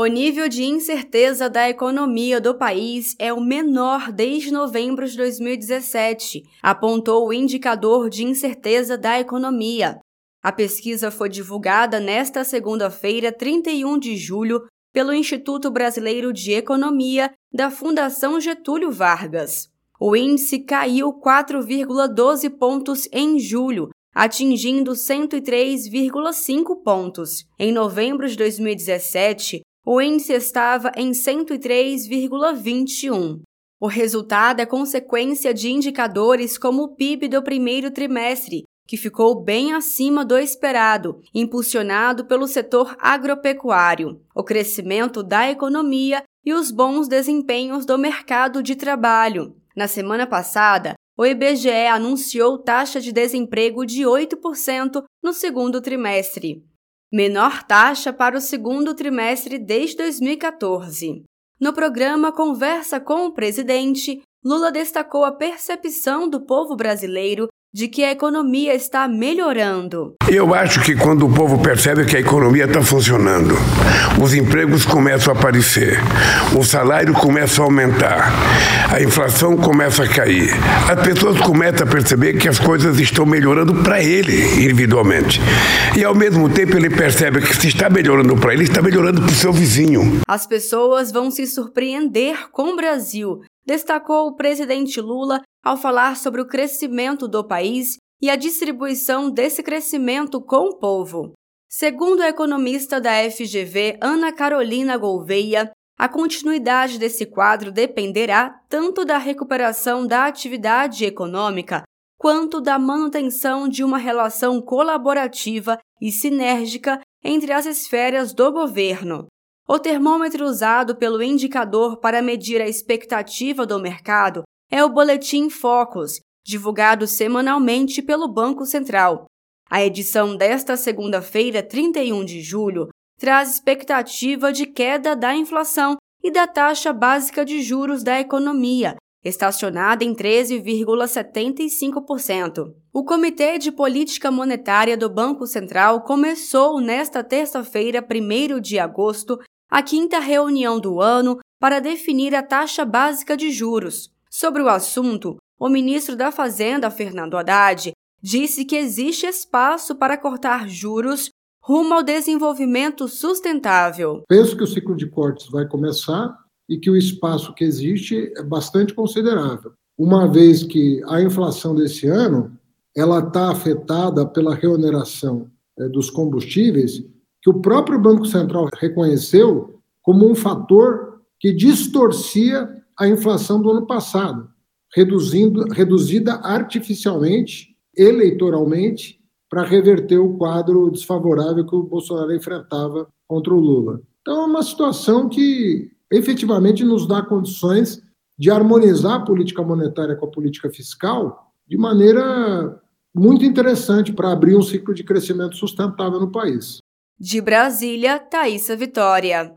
O nível de incerteza da economia do país é o menor desde novembro de 2017, apontou o indicador de incerteza da economia. A pesquisa foi divulgada nesta segunda-feira, 31 de julho, pelo Instituto Brasileiro de Economia da Fundação Getúlio Vargas. O índice caiu 4,12 pontos em julho, atingindo 103,5 pontos. Em novembro de 2017, o índice estava em 103,21. O resultado é consequência de indicadores como o PIB do primeiro trimestre, que ficou bem acima do esperado, impulsionado pelo setor agropecuário, o crescimento da economia e os bons desempenhos do mercado de trabalho. Na semana passada, o IBGE anunciou taxa de desemprego de 8% no segundo trimestre menor taxa para o segundo trimestre desde 2014. No programa Conversa com o Presidente, Lula destacou a percepção do povo brasileiro de que a economia está melhorando. Eu acho que quando o povo percebe que a economia está funcionando, os empregos começam a aparecer, o salário começa a aumentar, a inflação começa a cair, as pessoas começam a perceber que as coisas estão melhorando para ele individualmente. E ao mesmo tempo ele percebe que se está melhorando para ele, está melhorando para o seu vizinho. As pessoas vão se surpreender com o Brasil destacou o presidente Lula ao falar sobre o crescimento do país e a distribuição desse crescimento com o povo. Segundo a economista da FGV, Ana Carolina Gouveia, a continuidade desse quadro dependerá tanto da recuperação da atividade econômica quanto da manutenção de uma relação colaborativa e sinérgica entre as esferas do governo. O termômetro usado pelo indicador para medir a expectativa do mercado é o Boletim Focus, divulgado semanalmente pelo Banco Central. A edição desta segunda-feira, 31 de julho, traz expectativa de queda da inflação e da taxa básica de juros da economia, estacionada em 13,75%. O Comitê de Política Monetária do Banco Central começou nesta terça-feira, 1 de agosto, a quinta reunião do ano para definir a taxa básica de juros. Sobre o assunto, o ministro da Fazenda, Fernando Haddad, disse que existe espaço para cortar juros rumo ao desenvolvimento sustentável. Penso que o ciclo de cortes vai começar e que o espaço que existe é bastante considerável, uma vez que a inflação desse ano ela está afetada pela reoneração é, dos combustíveis que o próprio Banco Central reconheceu como um fator que distorcia a inflação do ano passado, reduzindo, reduzida artificialmente, eleitoralmente, para reverter o quadro desfavorável que o Bolsonaro enfrentava contra o Lula. Então, é uma situação que efetivamente nos dá condições de harmonizar a política monetária com a política fiscal de maneira muito interessante para abrir um ciclo de crescimento sustentável no país. De Brasília, Thaisa Vitória.